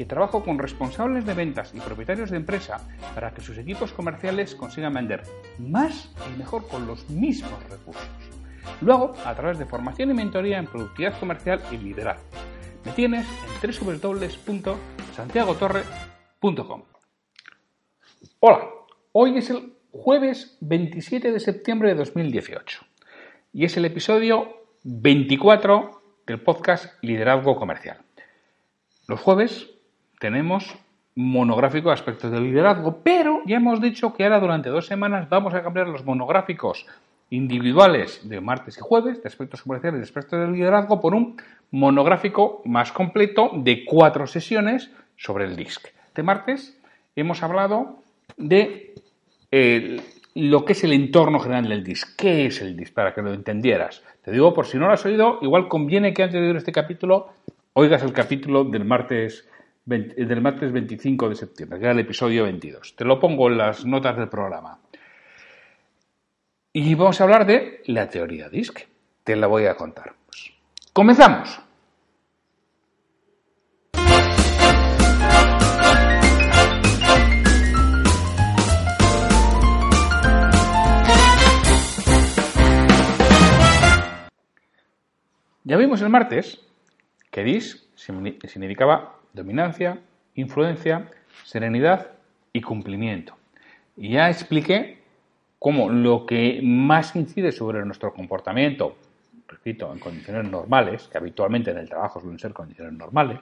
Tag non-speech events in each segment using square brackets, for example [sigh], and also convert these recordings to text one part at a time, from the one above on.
que trabajo con responsables de ventas y propietarios de empresa para que sus equipos comerciales consigan vender más y mejor con los mismos recursos. Luego, a través de formación y mentoría en productividad comercial y liderazgo. Me tienes en www.santiagotorre.com. Hola, hoy es el jueves 27 de septiembre de 2018 y es el episodio 24 del podcast Liderazgo Comercial. Los jueves tenemos monográfico de aspectos de liderazgo, pero ya hemos dicho que ahora durante dos semanas vamos a cambiar los monográficos individuales de martes y jueves de aspectos comerciales y de aspectos de liderazgo por un monográfico más completo de cuatro sesiones sobre el DISC. De martes hemos hablado de lo que es el entorno general del DISC. ¿Qué es el DISC? Para que lo entendieras. Te digo, por si no lo has oído, igual conviene que antes de oír este capítulo oigas el capítulo del martes del martes 25 de septiembre, que era el episodio 22. Te lo pongo en las notas del programa. Y vamos a hablar de la teoría DISC. Te la voy a contar. Pues, comenzamos. Ya vimos el martes que DISC significaba dominancia, influencia, serenidad y cumplimiento. Y ya expliqué cómo lo que más incide sobre nuestro comportamiento, repito, en condiciones normales, que habitualmente en el trabajo suelen ser condiciones normales,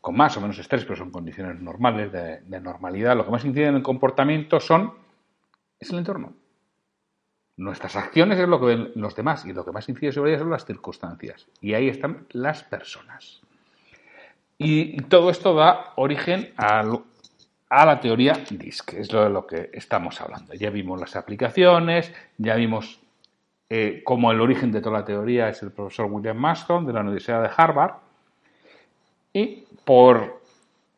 con más o menos estrés, pero son condiciones normales de, de normalidad, lo que más incide en el comportamiento son es el entorno. Nuestras acciones es lo que ven los demás y lo que más incide sobre ellas son las circunstancias. Y ahí están las personas. Y todo esto da origen a, la teoría DISC, que es de lo que estamos hablando. Ya vimos las aplicaciones, ya vimos eh, cómo el origen de toda la teoría es el profesor William Maston de la Universidad de Harvard. Y por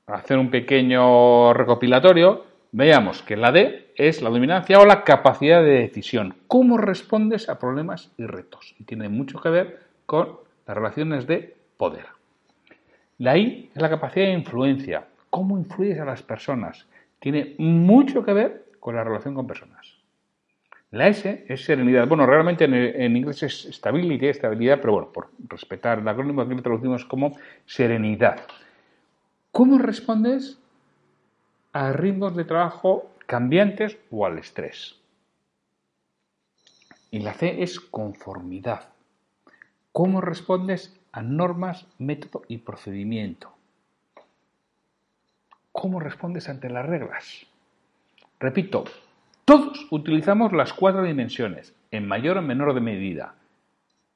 hacer un pequeño recopilatorio, veamos que la D es la dominancia o la capacidad de decisión. ¿Cómo respondes a problemas y retos? Y tiene mucho que ver con las relaciones de poder. La I es la capacidad de influencia. ¿Cómo influyes a las personas? Tiene mucho que ver con la relación con personas. La S es serenidad. Bueno, realmente en, inglés es stability, estabilidad, pero bueno, por respetar el acrónimo aquí lo traducimos como serenidad. ¿Cómo respondes a ritmos de trabajo cambiantes o al estrés? Y la C es conformidad. ¿Cómo respondes a normas, método y procedimiento. ¿Cómo respondes ante las reglas? Repito, todos utilizamos las cuatro dimensiones, en mayor o menor de medida,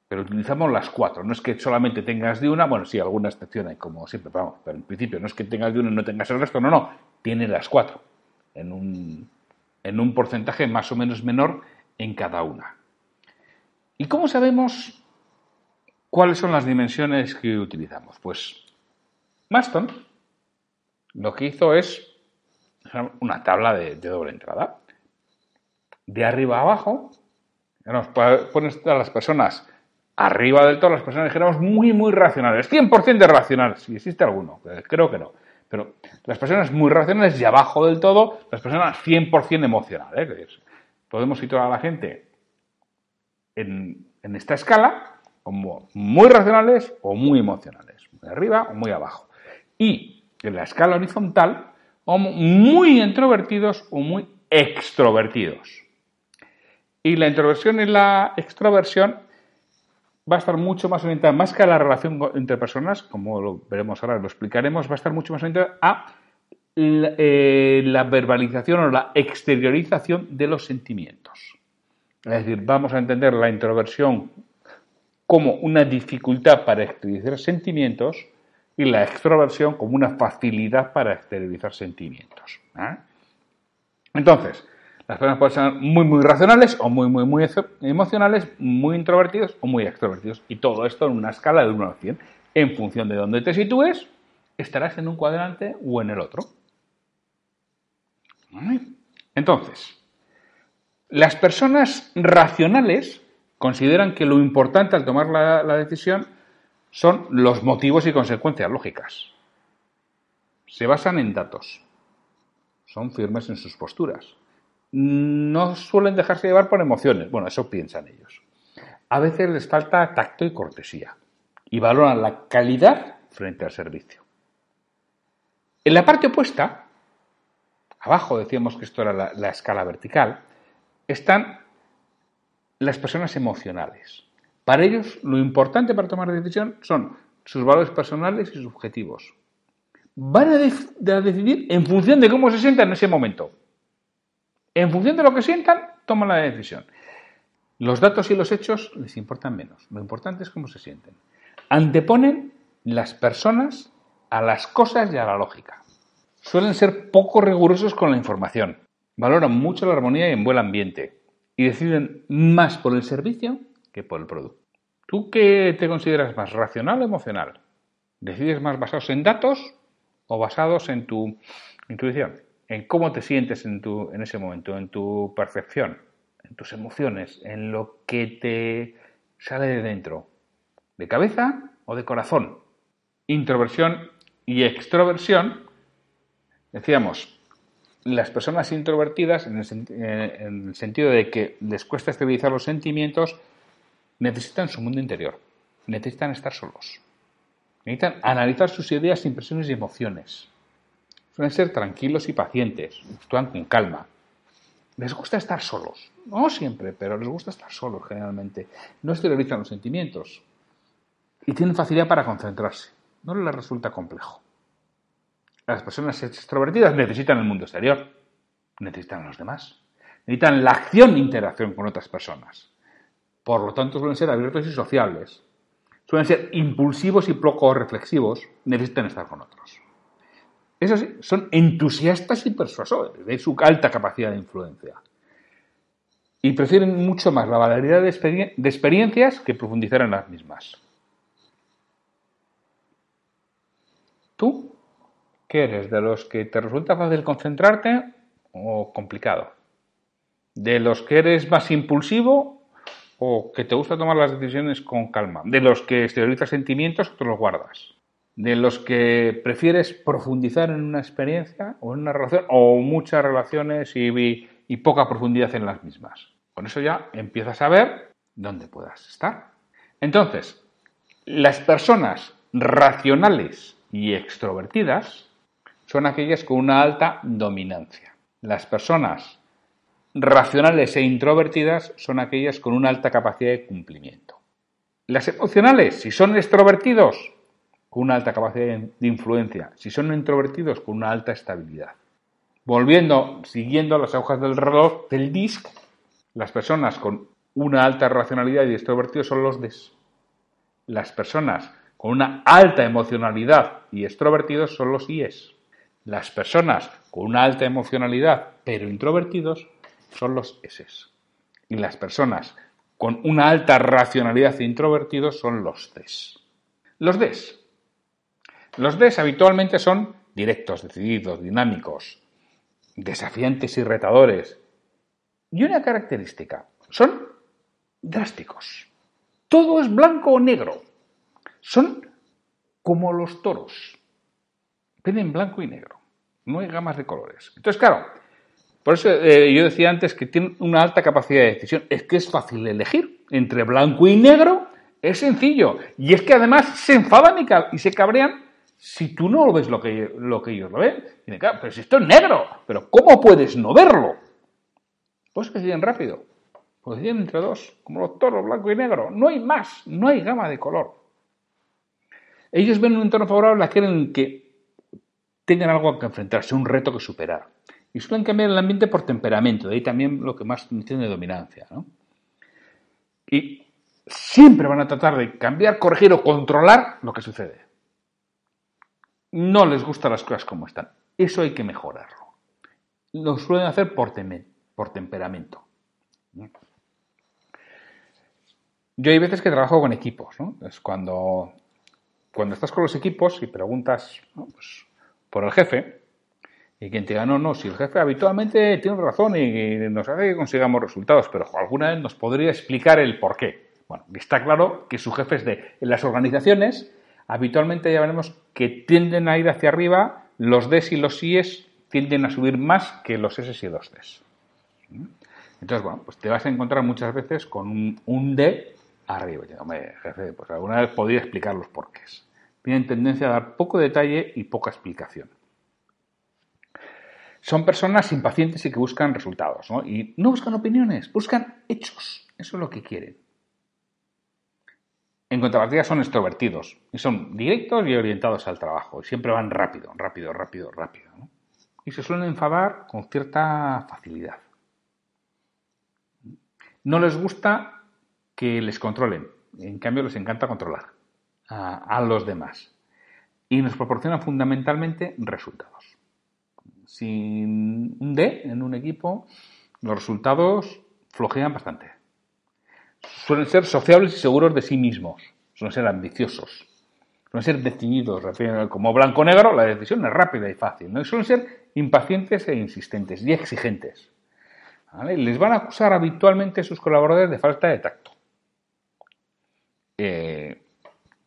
pero utilizamos las cuatro. No es que solamente tengas de una, bueno, sí, alguna excepción hay, como siempre, vamos, pero en principio no es que tengas de una y no tengas el resto, no, no, tienes las cuatro, en un, en un porcentaje más o menos menor en cada una. ¿Y cómo sabemos ¿Cuáles son las dimensiones que utilizamos? Pues Maston lo que hizo es una tabla de, doble entrada. De arriba a abajo, nos pones a las personas arriba del todo, las personas dijéramos muy, muy racionales. 100% de racionales, si existe alguno, creo que no. Pero las personas muy racionales y abajo del todo, las personas 100% emocionales. Podemos situar a la gente en, en esta escala muy racionales o muy emocionales, muy arriba o muy abajo. Y en la escala horizontal, muy introvertidos o muy extrovertidos. Y la introversión y la extroversión va a estar mucho más orientada, más que a la relación entre personas, como lo veremos ahora, lo explicaremos, va a estar mucho más orientada a la, eh, la verbalización o la exteriorización de los sentimientos. Es decir, vamos a entender la introversión como una dificultad para exteriorizar sentimientos y la extroversión como una facilidad para exteriorizar sentimientos. ¿eh? Entonces, Las personas pueden ser muy, muy racionales o muy, muy, muy emocionales, muy introvertidos o muy extrovertidos. Y todo esto en una escala de 1 a 100. En función de dónde te sitúes, estarás en un cuadrante o en el otro. Entonces, las personas racionales consideran que lo importante al tomar la, decisión son los motivos y consecuencias lógicas. Se basan en datos. Son firmes en sus posturas no suelen dejarse llevar por emociones. Bueno, eso piensan ellos. A veces les falta tacto y cortesía y valoran la calidad frente al servicio. En la parte opuesta, abajo decíamos que esto era la, la escala vertical, están las personas emocionales. Para ellos lo importante para tomar decisión son sus valores personales y subjetivos. Van a, a decidir en función de cómo se sientan en ese momento. En función de lo que sientan, toman la decisión. Los datos y los hechos les importan menos. Lo importante es cómo se sienten. Anteponen las personas a las cosas y a la lógica. Suelen ser poco rigurosos con la información. Valoran mucho la armonía y el buen ambiente. Y deciden más por el servicio que por el producto. ¿Tú qué te consideras más, racional o emocional? ¿Decides más basados en datos o basados en tu intuición? en cómo te sientes en, tu, en ese momento, en tu percepción, en tus emociones, en lo que te sale de dentro, de cabeza o de corazón. Introversión y extroversión, decíamos, las personas introvertidas, en el, sentido de que les cuesta estabilizar los sentimientos, necesitan su mundo interior, necesitan estar solos, necesitan analizar sus ideas, impresiones y emociones Suelen ser tranquilos y pacientes, actúan con calma. Les gusta estar solos, no siempre, pero les gusta estar solos generalmente. No exteriorizan los sentimientos y tienen facilidad para concentrarse. No les resulta complejo. Las personas extrovertidas necesitan el mundo exterior, necesitan a los demás, necesitan la acción e interacción con otras personas. Por lo tanto, suelen ser abiertos y sociables. Suelen ser impulsivos y poco reflexivos, necesitan estar con otros. Esos son entusiastas y persuasores de su alta capacidad de influencia. Y prefieren mucho más la variedad de, de experiencias que profundizar en las mismas. ¿Tú qué eres? ¿De los que te resulta fácil concentrarte o complicado? ¿De los que eres más impulsivo o que te gusta tomar las decisiones con calma? ¿De los que exteriorizas sentimientos o te los guardas? de los que prefieres profundizar en una experiencia o en una relación o muchas relaciones y, y, poca profundidad en las mismas. Con eso ya empiezas a ver dónde puedas estar. Entonces, las personas racionales y extrovertidas son aquellas con una alta dominancia. Las personas racionales e introvertidas son aquellas con una alta capacidad de cumplimiento. Las emocionales, si son extrovertidos, con una alta capacidad de influencia, si son introvertidos, con una alta estabilidad. Volviendo, siguiendo las agujas del reloj del DISC, las personas con una alta racionalidad y extrovertidos son los DES. Las personas con una alta emocionalidad y extrovertidos son los IES. Las personas con una alta emocionalidad pero introvertidos son los S. Y las personas con una alta racionalidad e introvertidos son los Cs. Los Ds los Ds habitualmente son directos, decididos, dinámicos, desafiantes y retadores. Y una característica, son drásticos. Todo es blanco o negro. Son como los toros. Ven blanco y negro. No hay gamas de colores. Entonces, claro, por eso eh, yo decía antes que tienen una alta capacidad de decisión. Es que es fácil elegir entre blanco y negro. Es sencillo. Y es que además se enfadan y se cabrean si tú no ves lo que, lo que ellos lo ven, pero si esto es negro, pero ¿cómo puedes no verlo? Pues que deciden rápido, pues deciden entre dos, como los toros, blanco y negro. No hay más, no hay gama de color. Ellos ven un entorno favorable a en que tengan algo a que enfrentarse, un reto que superar. Y suelen cambiar el ambiente por temperamento, de ahí también lo que más tiene de dominancia. ¿no? Y siempre van a tratar de cambiar, corregir o controlar lo que sucede no les gustan las cosas como están. Eso hay que mejorarlo. Lo suelen hacer por, por temperamento. Yo hay veces que trabajo con equipos, ¿no? Es cuando, cuando estás con los equipos y preguntas pues, por el jefe, y quien te diga, no, no, si el jefe habitualmente tiene razón y nos hace que consigamos resultados, pero alguna vez nos podría explicar el por qué. Bueno, está claro que sus jefes de en las organizaciones habitualmente ya veremos que tienden a ir hacia arriba, los Ds y los Is tienden a subir más que los S y los Ds. Entonces, bueno, pues te vas a encontrar muchas veces con un, D arriba. Hombre, jefe, pues alguna vez podría explicar los porqués. Tienen tendencia a dar poco detalle y poca explicación. Son personas impacientes y que buscan resultados, ¿no? Y no buscan opiniones, buscan hechos. Eso es lo que quieren. En contrapartida son extrovertidos y son directos y orientados al trabajo. Y siempre van rápido, rápido, rápido, rápido. Y se suelen enfadar con cierta facilidad. No les gusta que les controlen. En cambio, les encanta controlar a, los demás. Y nos proporcionan fundamentalmente resultados. Sin un D en un equipo, los resultados flojean bastante suelen ser sociables y seguros de sí mismos, suelen ser ambiciosos, suelen ser decididos, como blanco-negro, la decisión es rápida y fácil, ¿no? suelen ser impacientes e insistentes y exigentes. Les van a acusar habitualmente sus colaboradores de falta de tacto. Eh,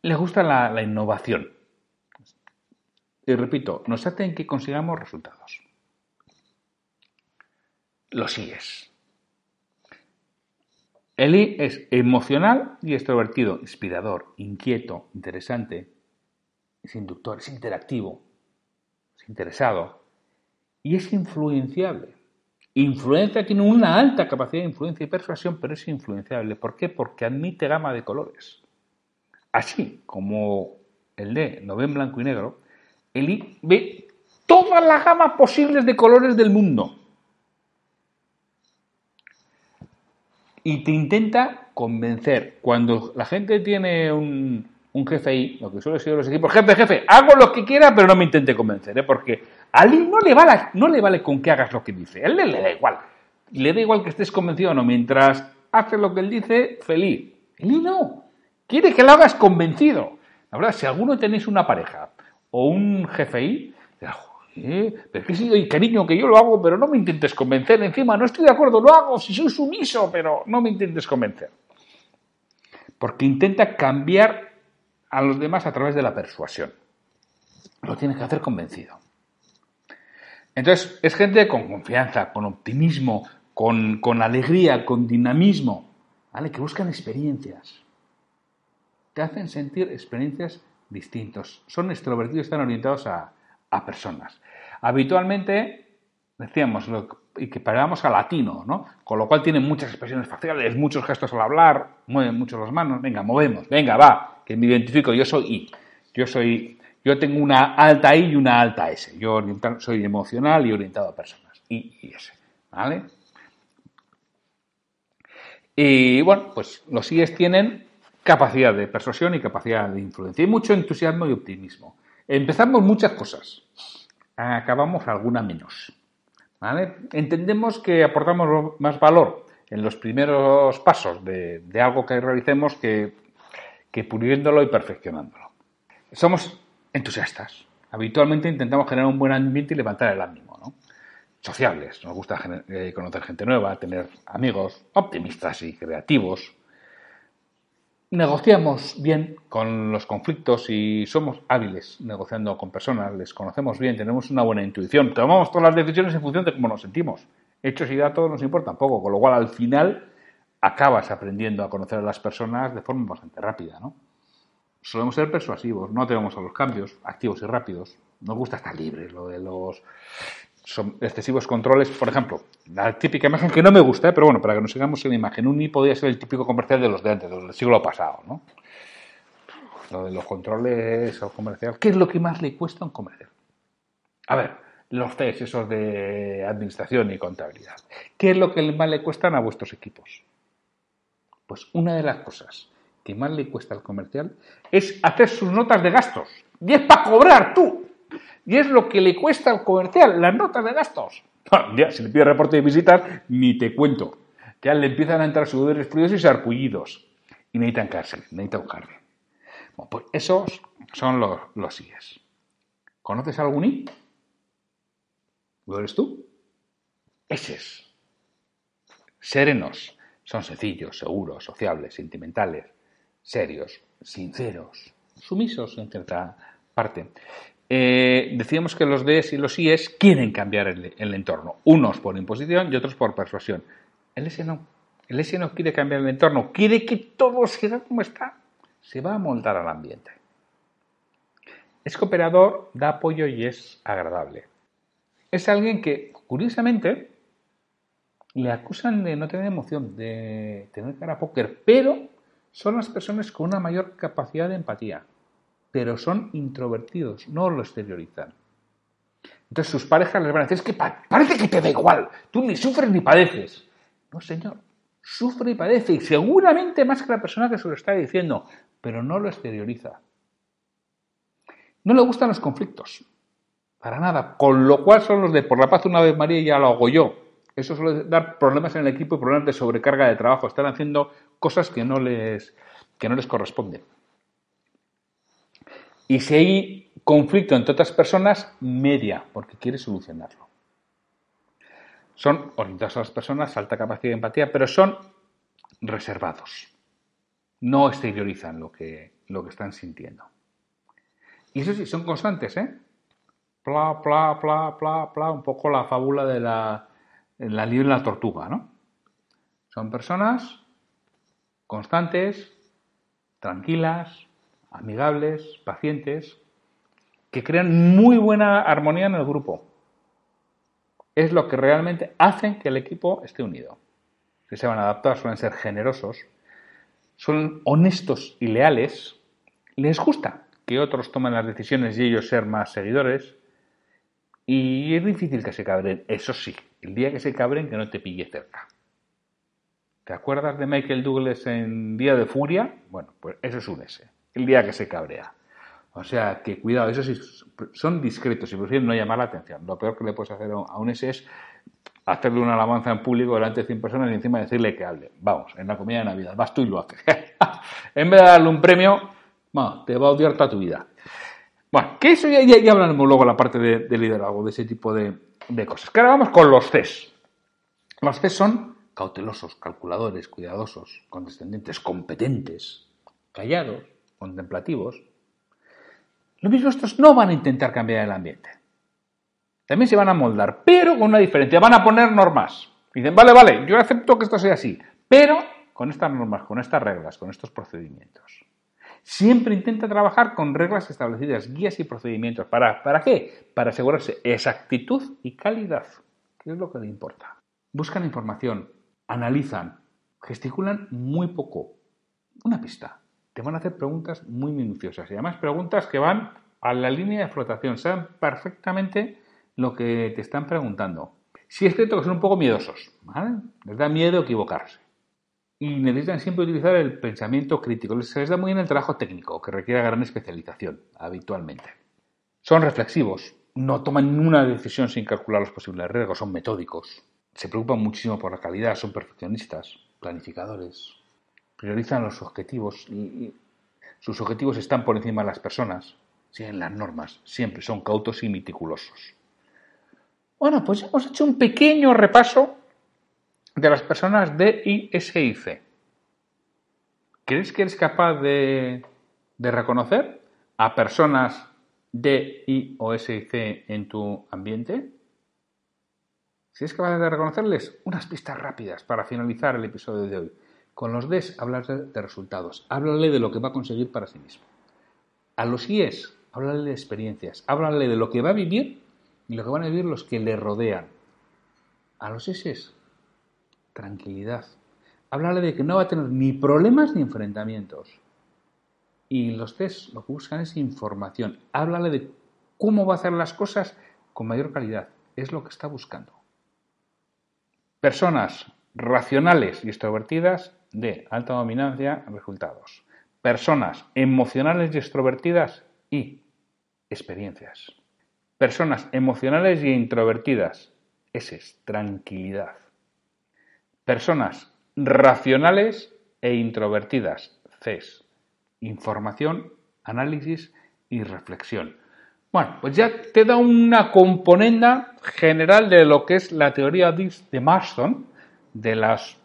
les gusta la, innovación. Y repito, nos hacen que consigamos resultados. Lo sigues. Eli es emocional y extrovertido, inspirador, inquieto, interesante, es inductor, es interactivo, es interesado y es influenciable. Influencia tiene una alta capacidad de influencia y persuasión, pero es influenciable. ¿Por qué? Porque admite gama de colores. Así como el D lo ve en blanco y negro, Eli ve todas las gamas posibles de colores del mundo. y te intenta convencer. Cuando la gente tiene un, un jefe ahí, lo que suele ser los equipos, jefe, jefe, hago lo que quiera, pero no me intente convencer, ¿eh? porque a él no le, vale, no le vale con que hagas lo que dice, a él le, da igual. Le da igual que estés convencido o no, mientras hace lo que él dice, feliz. Él no, quiere que lo hagas convencido. La verdad, si alguno tenéis una pareja o un jefe ¿Eh? Pero que sí, cariño, que yo lo hago, pero no me intentes convencer. Encima, no estoy de acuerdo, lo hago si soy sumiso, pero no me intentes convencer. Porque intenta cambiar a los demás a través de la persuasión. Lo tienes que hacer convencido. Entonces, es gente con confianza, con optimismo, con, con alegría, con dinamismo, ¿vale? Que buscan experiencias. Te hacen sentir experiencias distintas. Son extrovertidos, están orientados a, a personas. Habitualmente, decíamos, y que paramos a latino, ¿no? Con lo cual tienen muchas expresiones faciales, muchos gestos al hablar, mueven mucho las manos, venga, movemos, venga, va, que me identifico, yo soy I, yo soy, yo tengo una alta I y una alta S, yo soy emocional y orientado a personas, I y S, ¿vale? Y bueno, pues los IES tienen capacidad de persuasión y capacidad de influencia y mucho entusiasmo y optimismo. Empezamos muchas cosas, acabamos alguna menos. Entendemos que aportamos más valor en los primeros pasos de, algo que realicemos que, que puliéndolo y perfeccionándolo. Somos entusiastas. Habitualmente intentamos generar un buen ambiente y levantar el ánimo. ¿no? Sociables, nos gusta eh, conocer gente nueva, tener amigos, optimistas y creativos, negociamos bien con los conflictos y somos hábiles negociando con personas, les conocemos bien, tenemos una buena intuición, tomamos todas las decisiones en función de cómo nos sentimos. Hechos y datos nos importan poco, con lo cual al final acabas aprendiendo a conocer a las personas de forma bastante rápida, ¿no? Solemos ser persuasivos, no tenemos a los cambios, activos y rápidos. Nos gusta estar libres, lo de los son excesivos controles. Por ejemplo, la típica imagen que no me gusta, ¿eh? pero bueno, para que nos sigamos en la imagen, un I podría ser el típico comercial de los de antes, del siglo pasado, ¿no? Lo de los controles al comercial. ¿Qué es lo que más le cuesta a un comercial? A ver, los test, esos de administración y contabilidad. ¿Qué es lo que más le cuestan a vuestros equipos? Pues una de las cosas que más le cuesta al comercial es hacer sus notas de gastos. Y es para cobrar tú. Y es lo que le cuesta al comercial, las notas de gastos. [laughs] ya, si le pide reporte de visitas, ni te cuento. Ya le empiezan a entrar sudores fríos y sarpullidos. Y necesitan cárcel, necesitan carne. Bueno, pues esos son los, los. ¿Conoces algún I? ¿Lo eres tú? Eses. Serenos. Son sencillos, seguros, sociables, sentimentales, serios, sinceros, sumisos en cierta parte. Eh, decíamos que los Ds y los Is quieren cambiar el, entorno, unos por imposición y otros por persuasión. El S no. El S no quiere cambiar el entorno, quiere que todo siga como está. Se va a moldar al ambiente. Es cooperador, da apoyo y es agradable. Es alguien que, curiosamente, le acusan de no tener emoción, de tener cara póker, pero son las personas con una mayor capacidad de empatía pero son introvertidos, no lo exteriorizan. Entonces sus parejas les van a decir, es que parece que te da igual, tú ni sufres ni padeces. No, señor, sufre y padece, y seguramente más que la persona que se lo está diciendo, pero no lo exterioriza. No le gustan los conflictos, para nada, con lo cual son los de por la paz una vez María ya lo hago yo. Eso suele dar problemas en el equipo y problemas de sobrecarga de trabajo, están haciendo cosas que no les, que no les corresponden. Y si hay conflicto entre otras personas, media, porque quiere solucionarlo. Son orientados a las personas, alta capacidad de empatía, pero son reservados. No exteriorizan lo que, lo que están sintiendo. Y eso sí, son constantes, ¿eh? Pla, pla, pla, pla, pla, un poco la fábula de la, la y la tortuga, ¿no? Son personas constantes, tranquilas, amigables, pacientes, que crean muy buena armonía en el grupo. Es lo que realmente hacen que el equipo esté unido. Que se van a adaptar, suelen ser generosos, son honestos y leales, les gusta que otros tomen las decisiones y ellos ser más seguidores. Y es difícil que se cabren, eso sí, el día que se cabren que no te pille cerca. ¿Te acuerdas de Michael Douglas en Día de Furia? Bueno, pues eso es un S el día que se cabrea. O sea, que cuidado, eso sí, son discretos y prefieren no llamar la atención. Lo peor que le puedes hacer a un ese es hacerle una alabanza en público delante de 100 personas y encima decirle que hable. Vamos, en la comida de Navidad, vas tú y lo haces. [laughs] en vez de darle un premio, te va a odiar toda tu vida. Bueno, que eso ya, hablaremos luego la parte de, liderazgo, de ese tipo de, cosas. Que ahora vamos con los CES. Los CES son cautelosos, calculadores, cuidadosos, condescendientes, competentes, callados, contemplativos, lo mismo estos no van a intentar cambiar el ambiente. También se van a moldar, pero con una diferencia. Van a poner normas. dicen, vale, vale, yo acepto que esto sea así, pero con estas normas, con estas reglas, con estos procedimientos. Siempre intenta trabajar con reglas establecidas, guías y procedimientos. ¿Para, ¿Para qué? Para asegurarse exactitud y calidad, que es lo que le importa. Buscan información, analizan, gesticulan muy poco. Una pista te van a hacer preguntas muy minuciosas y además preguntas que van a la línea de flotación, saben perfectamente lo que te están preguntando. Si es cierto que son un poco miedosos, ¿vale? les da miedo equivocarse y necesitan siempre utilizar el pensamiento crítico. Se les da muy bien el trabajo técnico, que requiere gran especialización habitualmente. Son reflexivos, no toman ninguna decisión sin calcular los posibles riesgos, son metódicos, se preocupan muchísimo por la calidad, son perfeccionistas, planificadores, priorizan los objetivos y, sus objetivos están por encima de las personas. Siguen las normas, siempre son cautos y meticulosos. Bueno, pues hemos hecho un pequeño repaso de las personas D, I, S y C. ¿Crees que eres capaz de, de reconocer a personas D, I o S y C en tu ambiente? Si es capaz de reconocerles, unas pistas rápidas para finalizar el episodio de hoy. Con los Ds, háblale de resultados, háblale de lo que va a conseguir para sí mismo. A los IES, háblale de experiencias, háblale de lo que va a vivir y lo que van a vivir los que le rodean. A los S, tranquilidad. Háblale de que no va a tener ni problemas ni enfrentamientos. Y los Cs lo que buscan es información. Háblale de cómo va a hacer las cosas con mayor calidad. Es lo que está buscando. Personas racionales y extrovertidas de alta dominancia, resultados. Personas emocionales y extrovertidas y experiencias. Personas emocionales y introvertidas, S es tranquilidad. Personas racionales e introvertidas, CES. Información, análisis y reflexión. Bueno, pues ya te da una componenda general de lo que es la teoría de Marston, de las,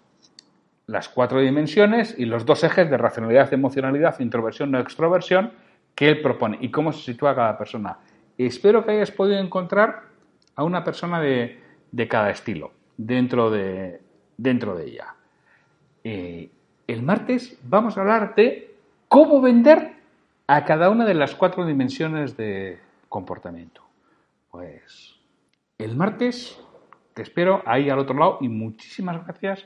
las cuatro dimensiones y los dos ejes de racionalidad, emocionalidad, introversión o extroversión que él propone y cómo se sitúa cada persona. Espero que hayas podido encontrar a una persona de, cada estilo dentro de, dentro de ella. Eh, el martes vamos a hablar de cómo vender a cada una de las cuatro dimensiones de comportamiento. Pues el martes te espero ahí al otro lado y muchísimas gracias